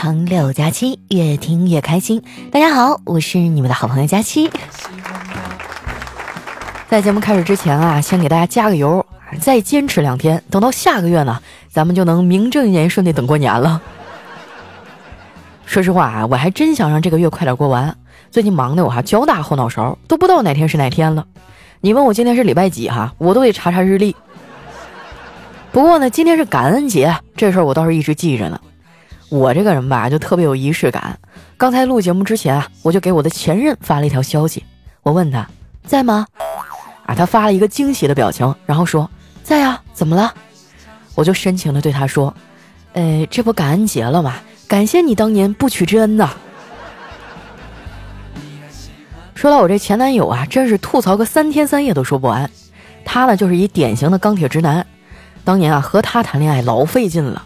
长六加七，越听越开心。大家好，我是你们的好朋友佳期。在节目开始之前啊，先给大家加个油，再坚持两天，等到下个月呢，咱们就能名正言顺的等过年了。说实话啊，我还真想让这个月快点过完。最近忙的我哈脚大后脑勺，都不知道哪天是哪天了。你问我今天是礼拜几哈，我都得查查日历。不过呢，今天是感恩节，这事儿我倒是一直记着呢。我这个人吧，就特别有仪式感。刚才录节目之前啊，我就给我的前任发了一条消息，我问他在吗？啊，他发了一个惊喜的表情，然后说在呀，怎么了？我就深情的对他说，呃，这不感恩节了吗？感谢你当年不娶之恩呐。说到我这前男友啊，真是吐槽个三天三夜都说不完。他呢，就是一典型的钢铁直男。当年啊，和他谈恋爱老费劲了。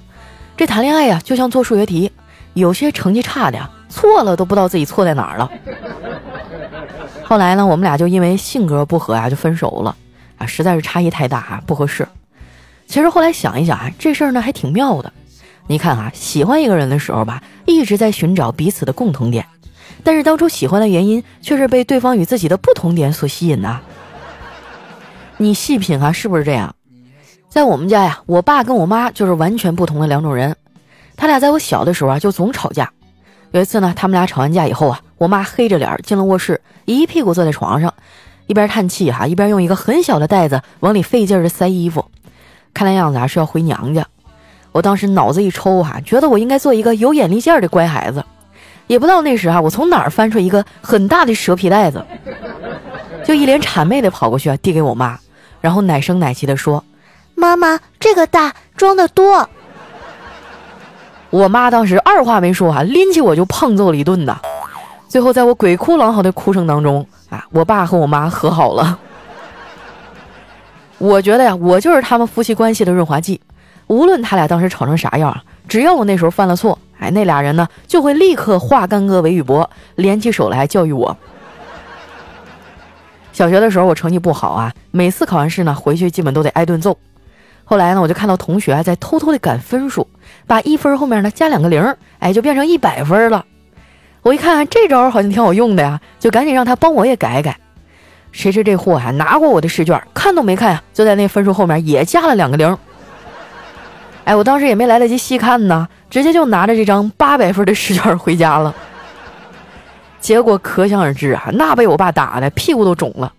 这谈恋爱呀，就像做数学题，有些成绩差的呀，错了都不知道自己错在哪儿了。后来呢，我们俩就因为性格不合啊，就分手了。啊，实在是差异太大啊，不合适。其实后来想一想啊，这事儿呢还挺妙的。你看啊，喜欢一个人的时候吧，一直在寻找彼此的共同点。但是当初喜欢的原因却是被对方与自己的不同点所吸引呐。你细品啊，是不是这样？在我们家呀，我爸跟我妈就是完全不同的两种人。他俩在我小的时候啊，就总吵架。有一次呢，他们俩吵完架以后啊，我妈黑着脸进了卧室，一屁股坐在床上，一边叹气哈，一边用一个很小的袋子往里费劲的塞衣服。看那样子啊，是要回娘家。我当时脑子一抽哈，觉得我应该做一个有眼力见的乖孩子。也不知道那时啊，我从哪儿翻出一个很大的蛇皮袋子，就一脸谄媚的跑过去啊，递给我妈，然后奶声奶气的说：“妈妈，这个大，装的多。”我妈当时二话没说啊，拎起我就胖揍了一顿呐。最后在我鬼哭狼嚎的哭声当中啊，我爸和我妈和好了。我觉得呀，我就是他们夫妻关系的润滑剂，无论他俩当时吵成啥样，只要我那时候犯了错。哎，那俩人呢就会立刻化干戈为玉帛，联起手来教育我。小学的时候我成绩不好啊，每次考完试呢回去基本都得挨顿揍。后来呢我就看到同学在偷偷的赶分数，把一分后面呢加两个零，哎就变成一百分了。我一看这招好像挺好用的呀，就赶紧让他帮我也改改。谁知这货还拿过我的试卷，看都没看呀，就在那分数后面也加了两个零。哎，我当时也没来得及细看呢。直接就拿着这张八百分的试卷回家了，结果可想而知啊，那被我爸打的屁股都肿了。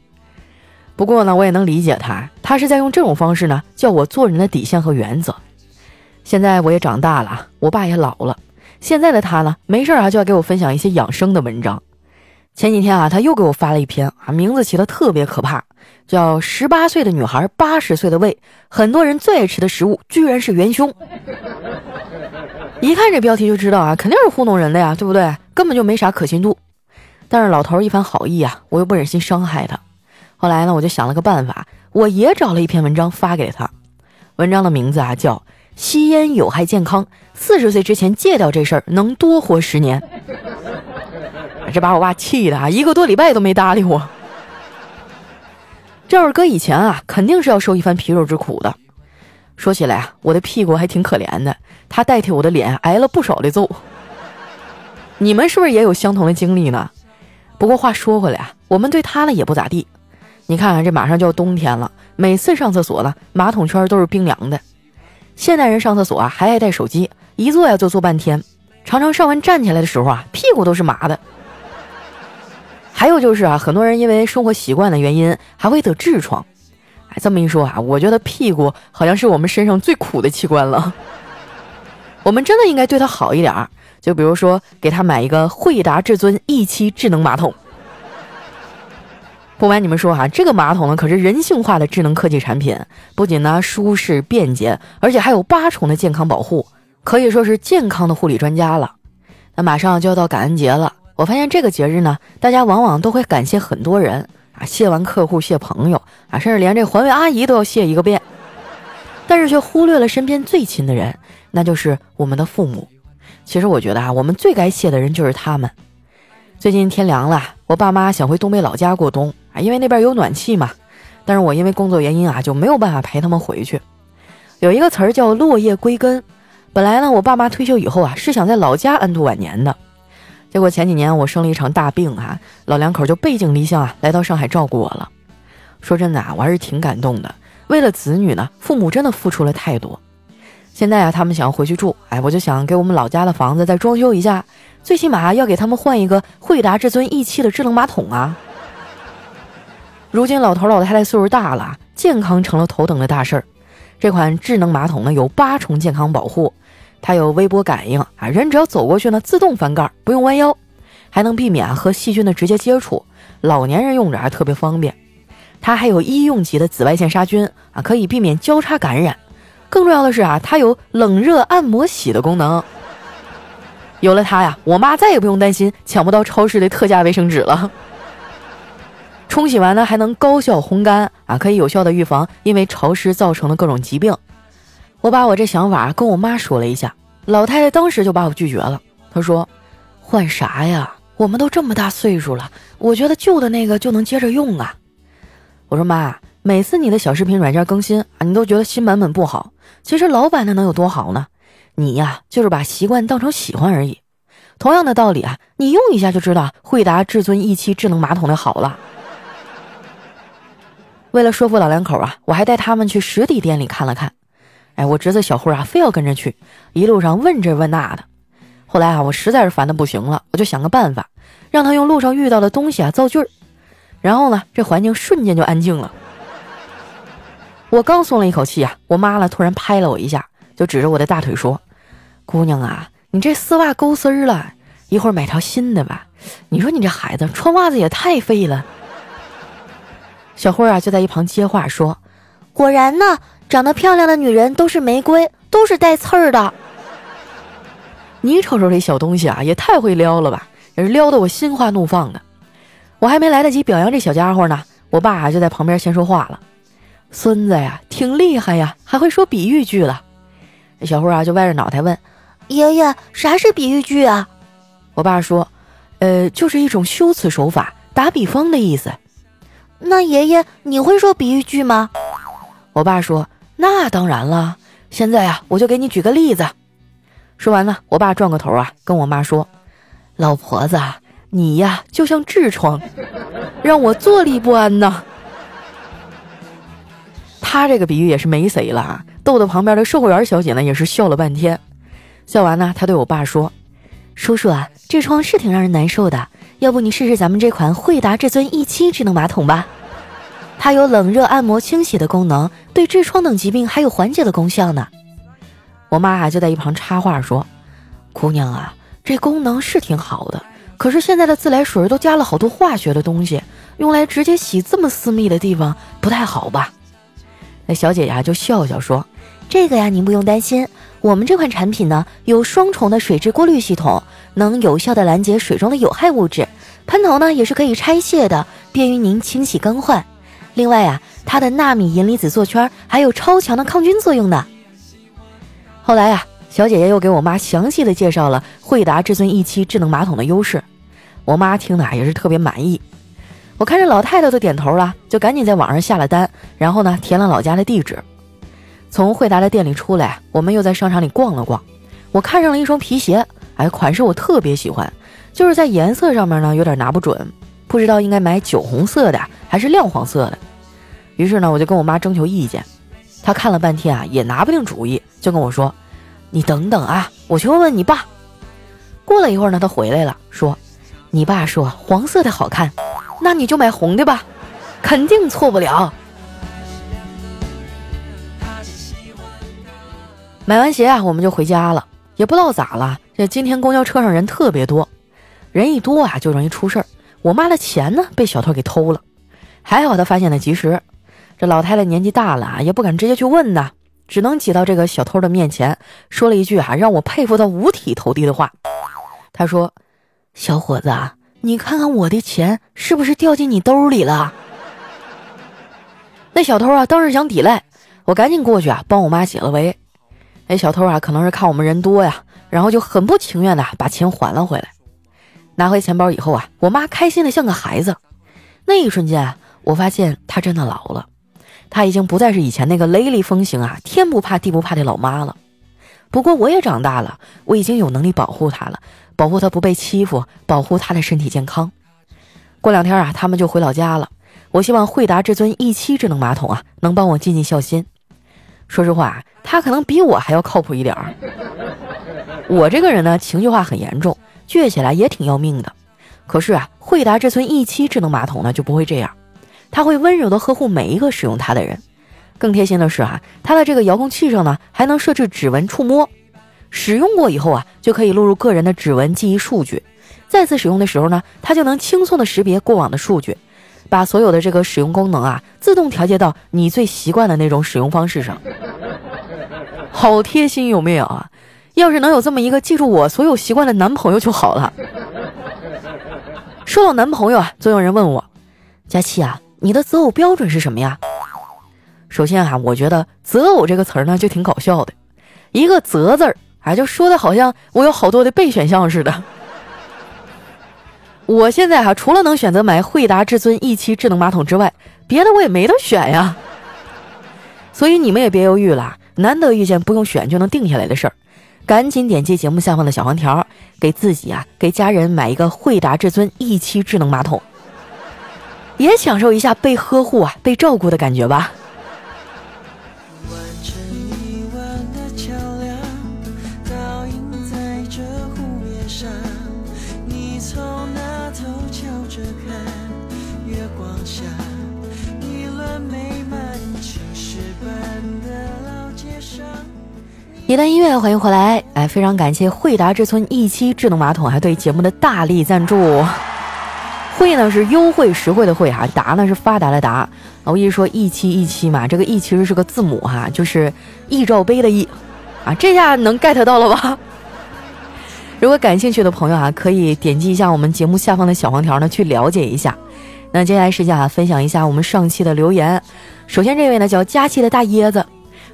不过呢，我也能理解他，他是在用这种方式呢教我做人的底线和原则。现在我也长大了，我爸也老了，现在的他呢，没事啊就要给我分享一些养生的文章。前几天啊，他又给我发了一篇啊，名字起的特别可怕，叫《十八岁的女孩八十岁的胃》，很多人最爱吃的食物居然是元凶。一看这标题就知道啊，肯定是糊弄人的呀，对不对？根本就没啥可信度。但是老头一番好意啊，我又不忍心伤害他。后来呢，我就想了个办法，我也找了一篇文章发给他。文章的名字啊叫《吸烟有害健康，四十岁之前戒掉这事儿能多活十年》。这把我爸气的啊，一个多礼拜都没搭理我。这要是搁以前啊，肯定是要受一番皮肉之苦的。说起来啊，我的屁股还挺可怜的，他代替我的脸挨了不少的揍。你们是不是也有相同的经历呢？不过话说回来啊，我们对他呢也不咋地。你看看这马上就要冬天了，每次上厕所呢，马桶圈都是冰凉的。现代人上厕所啊还爱带手机，一坐呀就坐半天，常常上完站起来的时候啊，屁股都是麻的。还有就是啊，很多人因为生活习惯的原因，还会得痔疮。哎这么一说啊，我觉得屁股好像是我们身上最苦的器官了。我们真的应该对它好一点儿，就比如说给他买一个惠达至尊 E 七智能马桶。不瞒你们说哈，这个马桶呢可是人性化的智能科技产品，不仅呢舒适便捷，而且还有八重的健康保护，可以说是健康的护理专家了。那马上就要到感恩节了，我发现这个节日呢，大家往往都会感谢很多人。啊，谢完客户，谢朋友啊，甚至连这环卫阿姨都要谢一个遍，但是却忽略了身边最亲的人，那就是我们的父母。其实我觉得啊，我们最该谢的人就是他们。最近天凉了，我爸妈想回东北老家过冬啊，因为那边有暖气嘛。但是我因为工作原因啊，就没有办法陪他们回去。有一个词儿叫落叶归根，本来呢，我爸妈退休以后啊，是想在老家安度晚年的。结果前几年我生了一场大病啊，老两口就背井离乡啊，来到上海照顾我了。说真的啊，我还是挺感动的。为了子女呢，父母真的付出了太多。现在啊，他们想要回去住，哎，我就想给我们老家的房子再装修一下，最起码要给他们换一个惠达至尊一期的智能马桶啊。如今老头老太太岁数大了，健康成了头等的大事儿。这款智能马桶呢，有八重健康保护。它有微波感应啊，人只要走过去呢，自动翻盖，不用弯腰，还能避免和细菌的直接接触，老年人用着还特别方便。它还有医用级的紫外线杀菌啊，可以避免交叉感染。更重要的是啊，它有冷热按摩洗的功能。有了它呀，我妈再也不用担心抢不到超市的特价卫生纸了。冲洗完呢，还能高效烘干啊，可以有效的预防因为潮湿造成的各种疾病。我把我这想法跟我妈说了一下，老太太当时就把我拒绝了。她说：“换啥呀？我们都这么大岁数了，我觉得旧的那个就能接着用啊。”我说：“妈，每次你的小视频软件更新啊，你都觉得新版本不好。其实老版的能有多好呢？你呀，就是把习惯当成喜欢而已。同样的道理啊，你用一下就知道惠达至尊一期智能马桶的好了。”为了说服老两口啊，我还带他们去实体店里看了看。哎，我侄子小慧啊，非要跟着去，一路上问这问那的。后来啊，我实在是烦的不行了，我就想个办法，让他用路上遇到的东西啊造句儿。然后呢，这环境瞬间就安静了。我刚松了一口气啊，我妈呢突然拍了我一下，就指着我的大腿说：“姑娘啊，你这丝袜勾丝儿了，一会儿买条新的吧。你说你这孩子穿袜子也太费了。”小慧啊就在一旁接话说：“果然呢。”长得漂亮的女人都是玫瑰，都是带刺儿的。你瞅瞅这小东西啊，也太会撩了吧！也是撩得我心花怒放的。我还没来得及表扬这小家伙呢，我爸就在旁边先说话了：“孙子呀，挺厉害呀，还会说比喻句了。”小慧啊就歪着脑袋问：“爷爷，啥是比喻句啊？”我爸说：“呃，就是一种修辞手法，打比方的意思。”那爷爷，你会说比喻句吗？我爸说。那当然了，现在啊，我就给你举个例子。说完呢，我爸转过头啊，跟我妈说：“老婆子，你呀就像痔疮，让我坐立不安呐。”他这个比喻也是没谁了，逗得旁边的售货员小姐呢也是笑了半天。笑完呢，他对我爸说：“叔叔啊，痔疮是挺让人难受的，要不你试试咱们这款惠达至尊一期智能马桶吧。”它有冷热按摩清洗的功能，对痔疮等疾病还有缓解的功效呢。我妈啊就在一旁插话说：“姑娘啊，这功能是挺好的，可是现在的自来水都加了好多化学的东西，用来直接洗这么私密的地方不太好吧？”那小姐呀就笑笑说：“这个呀您不用担心，我们这款产品呢有双重的水质过滤系统，能有效的拦截水中的有害物质，喷头呢也是可以拆卸的，便于您清洗更换。”另外啊，它的纳米银离子座圈还有超强的抗菌作用呢。后来呀，小姐姐又给我妈详细的介绍了惠达至尊一期智能马桶的优势，我妈听的也是特别满意。我看这老太太都点头了，就赶紧在网上下了单，然后呢填了老家的地址。从惠达的店里出来，我们又在商场里逛了逛，我看上了一双皮鞋，哎，款式我特别喜欢，就是在颜色上面呢有点拿不准。不知道应该买酒红色的还是亮黄色的，于是呢，我就跟我妈征求意见。她看了半天啊，也拿不定主意，就跟我说：“你等等啊，我去问问你爸。”过了一会儿呢，他回来了，说：“你爸说黄色的好看，那你就买红的吧，肯定错不了。”买完鞋啊，我们就回家了。也不知道咋了，这今天公交车上人特别多，人一多啊，就容易出事儿。我妈的钱呢？被小偷给偷了，还好她发现的及时。这老太太年纪大了，也不敢直接去问呐，只能挤到这个小偷的面前，说了一句啊，让我佩服到五体投地的话。她说：“小伙子啊，你看看我的钱是不是掉进你兜里了？” 那小偷啊，当时想抵赖，我赶紧过去啊，帮我妈解了围。那小偷啊，可能是看我们人多呀，然后就很不情愿的把钱还了回来。拿回钱包以后啊，我妈开心的像个孩子。那一瞬间，我发现她真的老了，她已经不再是以前那个雷厉风行啊、天不怕地不怕的老妈了。不过我也长大了，我已经有能力保护他了，保护他不被欺负，保护他的身体健康。过两天啊，他们就回老家了。我希望惠达至尊 E 七智能马桶啊，能帮我尽尽孝心。说实话，他可能比我还要靠谱一点儿。我这个人呢，情绪化很严重，倔起来也挺要命的。可是啊，惠达这尊 E 七智能马桶呢就不会这样，它会温柔的呵护每一个使用它的人。更贴心的是啊，它的这个遥控器上呢还能设置指纹触摸，使用过以后啊就可以录入个人的指纹记忆数据。再次使用的时候呢，它就能轻松的识别过往的数据，把所有的这个使用功能啊自动调节到你最习惯的那种使用方式上。好贴心有没有啊？要是能有这么一个记住我所有习惯的男朋友就好了。说到男朋友啊，总有人问我，佳期啊，你的择偶标准是什么呀？首先啊，我觉得择偶这个词儿呢就挺搞笑的，一个择字儿，啊，就说的好像我有好多的备选项似的。我现在哈，除了能选择买惠达至尊 E 七智能马桶之外，别的我也没得选呀。所以你们也别犹豫了，难得遇见不用选就能定下来的事儿，赶紧点击节目下方的小黄条，给自己啊，给家人买一个惠达至尊 E 七智能马桶，也享受一下被呵护啊、被照顾的感觉吧。一段音乐，欢迎回来！哎，非常感谢惠达之村 E 七智能马桶还对节目的大力赞助。惠呢是优惠实惠的惠哈，达呢是发达的达。我一直说 E 七 E 七嘛，这个 E 其实是个字母哈，就是易罩杯的易啊，这下能 get 到了吧？如果感兴趣的朋友啊，可以点击一下我们节目下方的小黄条呢，去了解一下。那接下来时间啊，分享一下我们上期的留言。首先这位呢叫佳期的大椰子。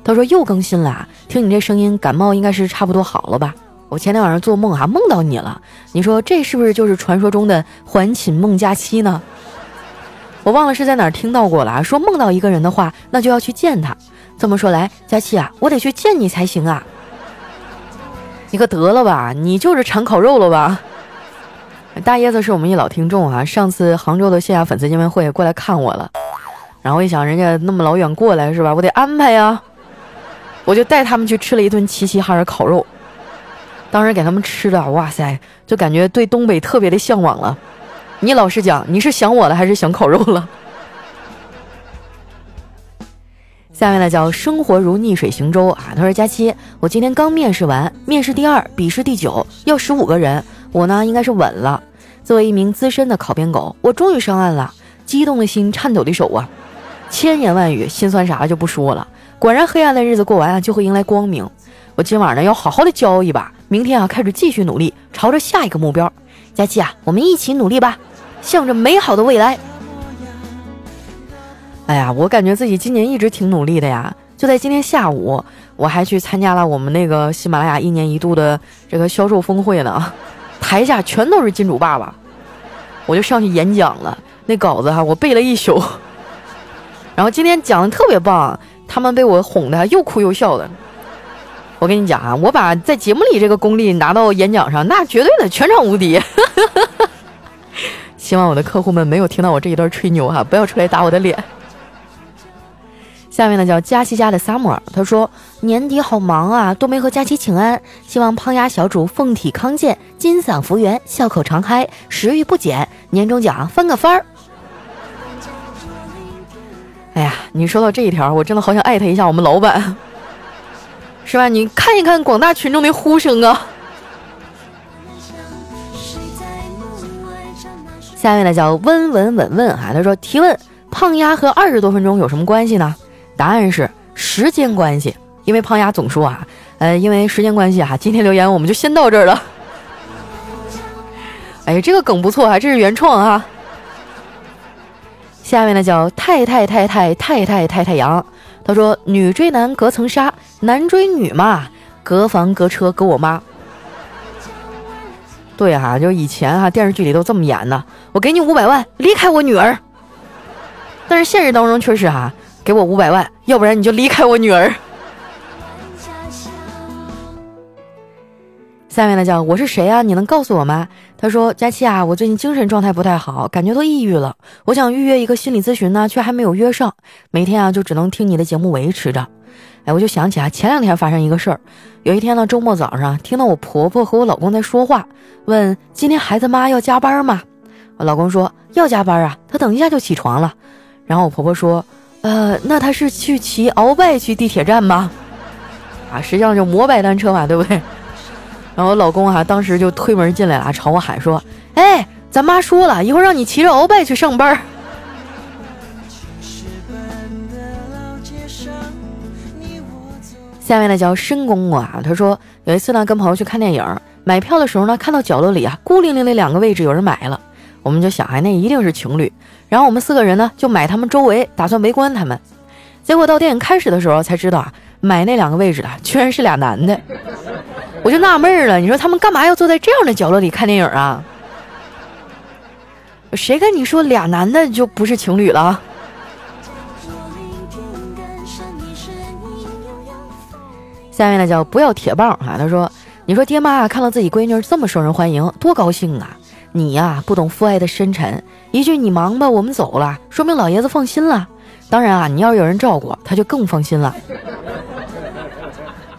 他说又更新了，听你这声音，感冒应该是差不多好了吧？我前天晚上做梦哈，梦到你了，你说这是不是就是传说中的还寝梦佳期呢？我忘了是在哪儿听到过了，说梦到一个人的话，那就要去见他。这么说来，佳期啊，我得去见你才行啊！你可得了吧，你就是馋烤肉了吧？大椰子是我们一老听众啊，上次杭州的线下粉丝见面会过来看我了，然后一想，人家那么老远过来是吧？我得安排呀。我就带他们去吃了一顿齐齐哈尔烤肉，当时给他们吃的，哇塞，就感觉对东北特别的向往了。你老实讲，你是想我了还是想烤肉了？下面呢叫生活如逆水行舟啊。他说：“佳期，我今天刚面试完，面试第二，笔试第九，要十五个人，我呢应该是稳了。作为一名资深的考编狗，我终于上岸了，激动的心，颤抖的手啊，千言万语，心酸啥就不说了。”果然，黑暗的日子过完啊，就会迎来光明。我今晚呢要好好的骄傲一把，明天啊开始继续努力，朝着下一个目标。佳期啊，我们一起努力吧，向着美好的未来。哎呀，我感觉自己今年一直挺努力的呀。就在今天下午，我还去参加了我们那个喜马拉雅一年一度的这个销售峰会呢，台下全都是金主爸爸，我就上去演讲了。那稿子哈，我背了一宿，然后今天讲的特别棒。他们被我哄的又哭又笑的。我跟你讲啊，我把在节目里这个功力拿到演讲上，那绝对的全场无敌。希望我的客户们没有听到我这一段吹牛哈，不要出来打我的脸。下面呢叫佳琪家的 summer，他说年底好忙啊，都没和佳琪请安，希望胖丫小主凤体康健，金嗓福源，笑口常开，食欲不减，年终奖翻个番儿。哎呀，你说到这一条，我真的好想艾特一下我们老板，是吧？你看一看广大群众的呼声啊！下面呢叫温文稳问啊，他说提问：胖丫和二十多分钟有什么关系呢？答案是时间关系，因为胖丫总说啊，呃，因为时间关系哈，今天留言我们就先到这儿了。哎，这个梗不错啊，这是原创啊。下面呢叫太太太太太太太太阳，他说女追男隔层纱，男追女嘛隔房隔车隔我妈。对哈，就以前哈电视剧里都这么演呢，我给你五百万离开我女儿。但是现实当中却是哈，给我五百万，要不然你就离开我女儿。下面呢叫我是谁啊？你能告诉我吗？他说佳期啊，我最近精神状态不太好，感觉都抑郁了。我想预约一个心理咨询呢，却还没有约上。每天啊就只能听你的节目维持着。哎，我就想起啊，前两天发生一个事儿。有一天呢，周末早上听到我婆婆和我老公在说话，问今天孩子妈要加班吗？我老公说要加班啊，他等一下就起床了。然后我婆婆说，呃，那他是去骑鳌拜去地铁站吗？啊，实际上就摩拜单车嘛，对不对？然后老公啊，当时就推门进来了，朝我喊说：“哎，咱妈说了一会儿让你骑着鳌拜去上班。”下面呢叫申公啊，他说有一次呢跟朋友去看电影，买票的时候呢看到角落里啊孤零零的两个位置有人买了，我们就想哎那一定是情侣，然后我们四个人呢就买他们周围，打算围观他们。结果到电影开始的时候才知道啊，买那两个位置的居然是俩男的。我就纳闷了，你说他们干嘛要坐在这样的角落里看电影啊？谁跟你说俩男的就不是情侣了？下面呢叫不要铁棒啊，他说：“你说爹妈看到自己闺女这么受人欢迎，多高兴啊！你呀不懂父爱的深沉，一句你忙吧，我们走了，说明老爷子放心了。当然啊，你要是有人照顾，他就更放心了。”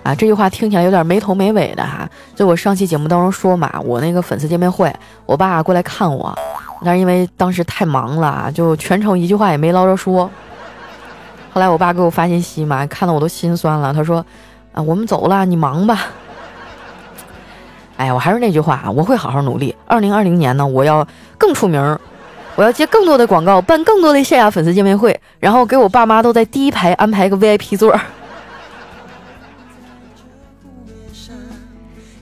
啊，这句话听起来有点没头没尾的哈。就我上期节目当中说嘛，我那个粉丝见面会，我爸过来看我，那是因为当时太忙了，就全程一句话也没捞着说。后来我爸给我发信息嘛，看得我都心酸了。他说：“啊，我们走了，你忙吧。”哎呀，我还是那句话啊，我会好好努力。二零二零年呢，我要更出名，我要接更多的广告，办更多的线下粉丝见面会，然后给我爸妈都在第一排安排个 VIP 座。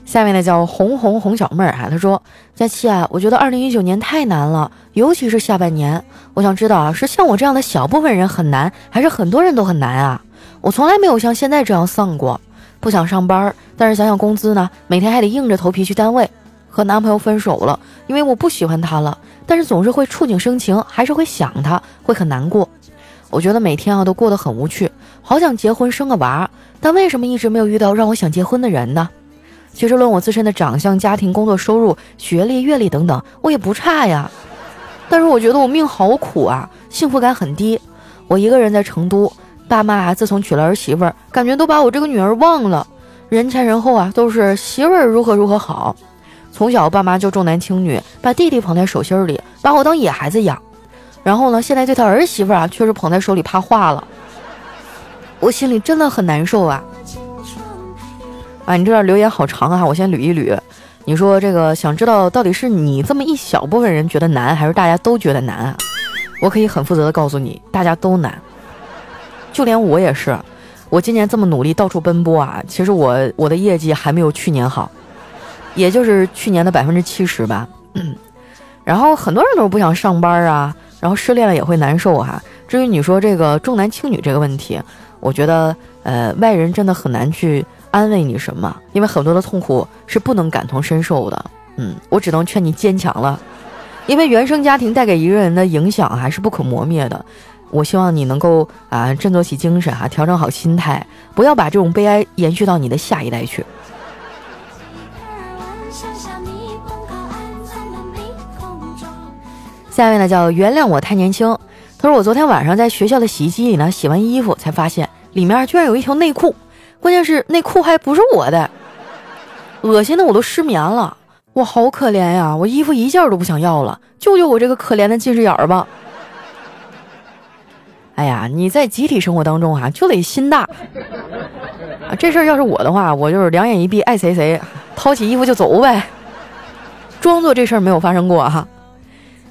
下面呢叫红红红小妹儿哈，她说：“佳期啊，我觉得二零一九年太难了，尤其是下半年。我想知道啊，是像我这样的小部分人很难，还是很多人都很难啊？我从来没有像现在这样丧过，不想上班，但是想想工资呢，每天还得硬着头皮去单位。和男朋友分手了，因为我不喜欢他了，但是总是会触景生情，还是会想他，会很难过。我觉得每天啊都过得很无趣，好想结婚生个娃，但为什么一直没有遇到让我想结婚的人呢？”其实论我自身的长相、家庭、工作、收入、学历、阅历等等，我也不差呀。但是我觉得我命好苦啊，幸福感很低。我一个人在成都，爸妈啊自从娶了儿媳妇儿，感觉都把我这个女儿忘了。人前人后啊都是媳妇儿如何如何好。从小爸妈就重男轻女，把弟弟捧在手心里，把我当野孩子养。然后呢，现在对他儿媳妇啊却是捧在手里怕化了。我心里真的很难受啊。啊，你这段留言好长啊，我先捋一捋。你说这个想知道到底是你这么一小部分人觉得难，还是大家都觉得难啊？我可以很负责的告诉你，大家都难，就连我也是。我今年这么努力到处奔波啊，其实我我的业绩还没有去年好，也就是去年的百分之七十吧。然后很多人都是不想上班啊，然后失恋了也会难受哈。至于你说这个重男轻女这个问题，我觉得呃外人真的很难去。安慰你什么？因为很多的痛苦是不能感同身受的。嗯，我只能劝你坚强了，因为原生家庭带给一个人的影响还是不可磨灭的。我希望你能够啊振作起精神哈，调整好心态，不要把这种悲哀延续到你的下一代去。下面呢叫原谅我太年轻。他说我昨天晚上在学校的洗衣机里呢洗完衣服，才发现里面居然有一条内裤。关键是那裤还不是我的，恶心的我都失眠了，我好可怜呀！我衣服一件都不想要了，救救我这个可怜的近视眼儿吧！哎呀，你在集体生活当中啊，就得心大啊！这事儿要是我的话，我就是两眼一闭，爱谁谁，掏起衣服就走呗，装作这事儿没有发生过哈。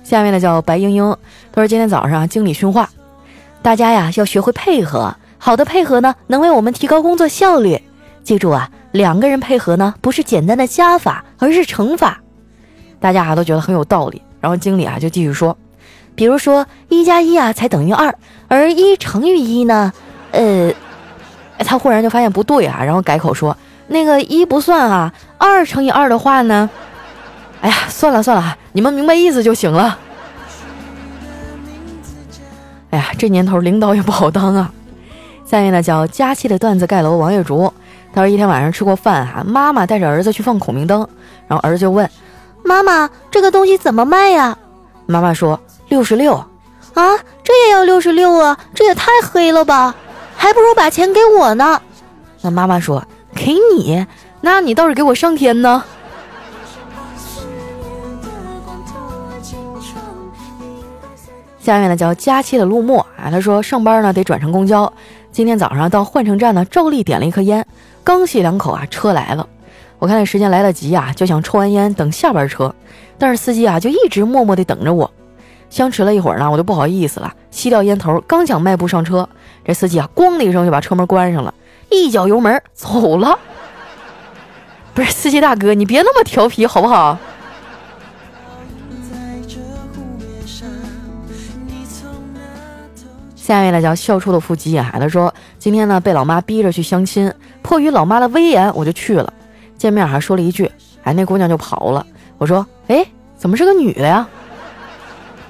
下面呢叫白英英，她说今天早上经理训话，大家呀要学会配合。好的配合呢，能为我们提高工作效率。记住啊，两个人配合呢，不是简单的加法，而是乘法。大家啊都觉得很有道理。然后经理啊就继续说，比如说一加一啊才等于二，而一乘以一呢，呃，他忽然就发现不对啊，然后改口说，那个一不算啊，二乘以二的话呢，哎呀，算了算了，你们明白意思就行了。哎呀，这年头领导也不好当啊。下面呢叫佳期的段子盖楼王月竹，他说一天晚上吃过饭哈，妈妈带着儿子去放孔明灯，然后儿子就问妈妈：“这个东西怎么卖呀？”妈妈说：“六十六。”啊，这也要六十六啊？这也太黑了吧！还不如把钱给我呢。那妈妈说：“给你？那你倒是给我上天呢。”下面呢叫佳期的陆墨啊，他说上班呢得转乘公交，今天早上到换乘站呢照例点了一颗烟，刚吸两口啊车来了，我看那时间来得及啊，就想抽完烟等下班车，但是司机啊就一直默默地等着我，相持了一会儿呢，我就不好意思了，吸掉烟头，刚想迈步上车，这司机啊咣的一声就把车门关上了，一脚油门走了。不是司机大哥，你别那么调皮好不好？下一位呢叫笑出了腹肌啊，他说今天呢被老妈逼着去相亲，迫于老妈的威严，我就去了。见面还说了一句，哎，那姑娘就跑了。我说，哎，怎么是个女的呀？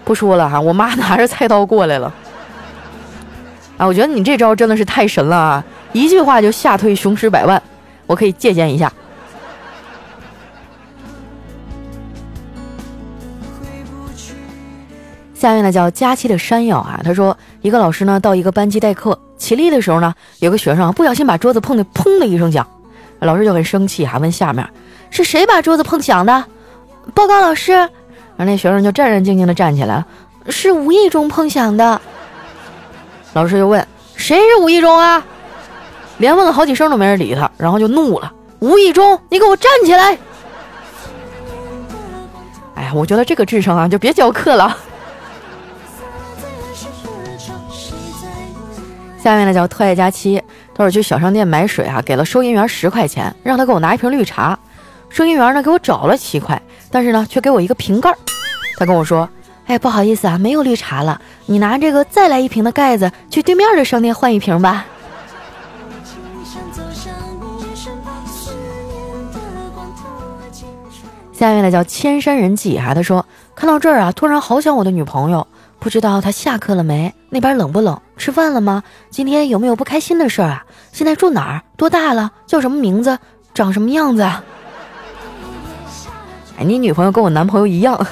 不说了哈，我妈拿着菜刀过来了。啊，我觉得你这招真的是太神了啊！一句话就吓退雄狮百万，我可以借鉴一下。下面呢叫佳期的山药啊，他说一个老师呢到一个班级代课，起立的时候呢，有个学生不小心把桌子碰得砰的一声响，老师就很生气，还问下面是谁把桌子碰响的？报告老师，然后那学生就战战兢兢的站起来，是无意中碰响的。老师就问谁是无意中啊？连问了好几声都没人理他，然后就怒了，无意中，你给我站起来！哎呀，我觉得这个智商啊，就别教课了。下面呢叫特爱佳期，他说去小商店买水啊，给了收银员十块钱，让他给我拿一瓶绿茶。收银员呢给我找了七块，但是呢却给我一个瓶盖。他跟我说：“哎，不好意思啊，没有绿茶了，你拿这个再来一瓶的盖子去对面的商店换一瓶吧。”下面呢叫千山人迹哈，他说看到这儿啊，突然好想我的女朋友。不知道他下课了没？那边冷不冷？吃饭了吗？今天有没有不开心的事儿啊？现在住哪儿？多大了？叫什么名字？长什么样子？哎，你女朋友跟我男朋友一样。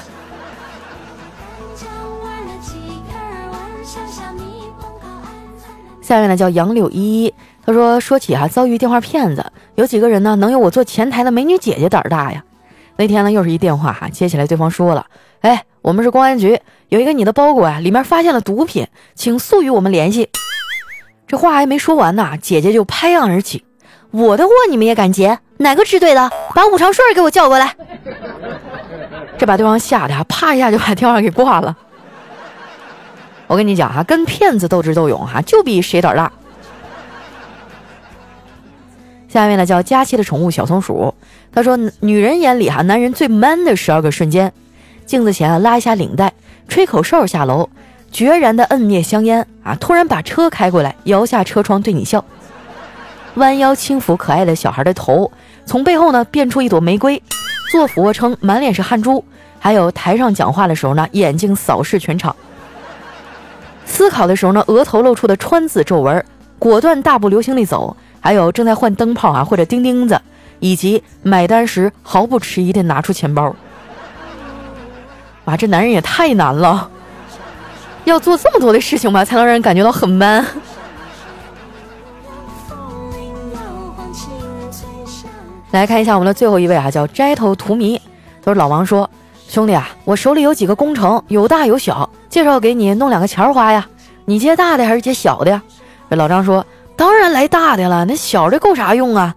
下面呢叫杨柳依依，他说说起啊遭遇电话骗子，有几个人呢能有我做前台的美女姐姐胆儿大呀？那天呢又是一电话哈，接起来对方说了，哎，我们是公安局。有一个你的包裹啊，里面发现了毒品，请速与我们联系。这话还没说完呢，姐姐就拍案而起：“我的货你们也敢劫？哪个支队的？把武长顺给我叫过来！”这把对方吓得啊，啪一下就把电话给挂了。我跟你讲哈，跟骗子斗智斗勇哈，就比谁胆大。下面呢叫佳期的宠物小松鼠，他说：“女人眼里哈，男人最 man 的十二个瞬间，镜子前啊拉一下领带。”吹口哨下楼，决然的摁灭香烟啊！突然把车开过来，摇下车窗对你笑，弯腰轻抚可爱的小孩的头，从背后呢变出一朵玫瑰，做俯卧撑满脸是汗珠，还有台上讲话的时候呢眼睛扫视全场，思考的时候呢额头露出的川字皱纹，果断大步流星地走，还有正在换灯泡啊或者钉钉子，以及买单时毫不迟疑地拿出钱包。哇，这男人也太难了，要做这么多的事情吧，才能让人感觉到很 man。来看一下我们的最后一位啊，叫斋头荼蘼。他说：“老王说，兄弟啊，我手里有几个工程，有大有小，介绍给你弄两个钱花呀。你接大的还是接小的呀？”这老张说：“当然来大的了，那小的够啥用啊？”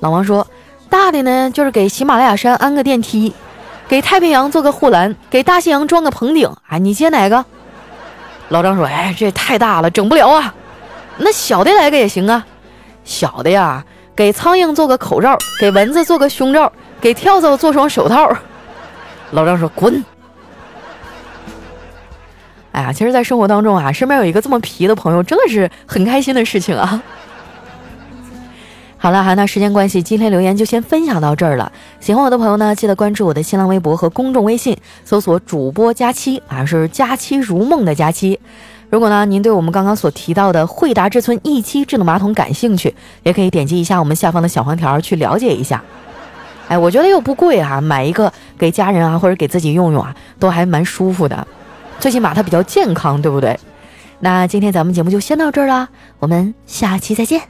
老王说：“大的呢，就是给喜马拉雅山安个电梯。”给太平洋做个护栏，给大西洋装个棚顶，哎，你接哪个？老张说：“哎，这太大了，整不了啊。那小的来个也行啊。小的呀，给苍蝇做个口罩，给蚊子做个胸罩，给跳蚤做双手套。”老张说：“滚！”哎呀，其实，在生活当中啊，身边有一个这么皮的朋友，真的是很开心的事情啊。好了哈，那时间关系，今天留言就先分享到这儿了。喜欢我的朋友呢，记得关注我的新浪微博和公众微信，搜索主播佳期啊，是佳期如梦的佳期。如果呢您对我们刚刚所提到的惠达至尊一期智能马桶感兴趣，也可以点击一下我们下方的小黄条去了解一下。哎，我觉得又不贵啊，买一个给家人啊或者给自己用用啊，都还蛮舒服的，最起码它比较健康，对不对？那今天咱们节目就先到这儿啦，我们下期再见。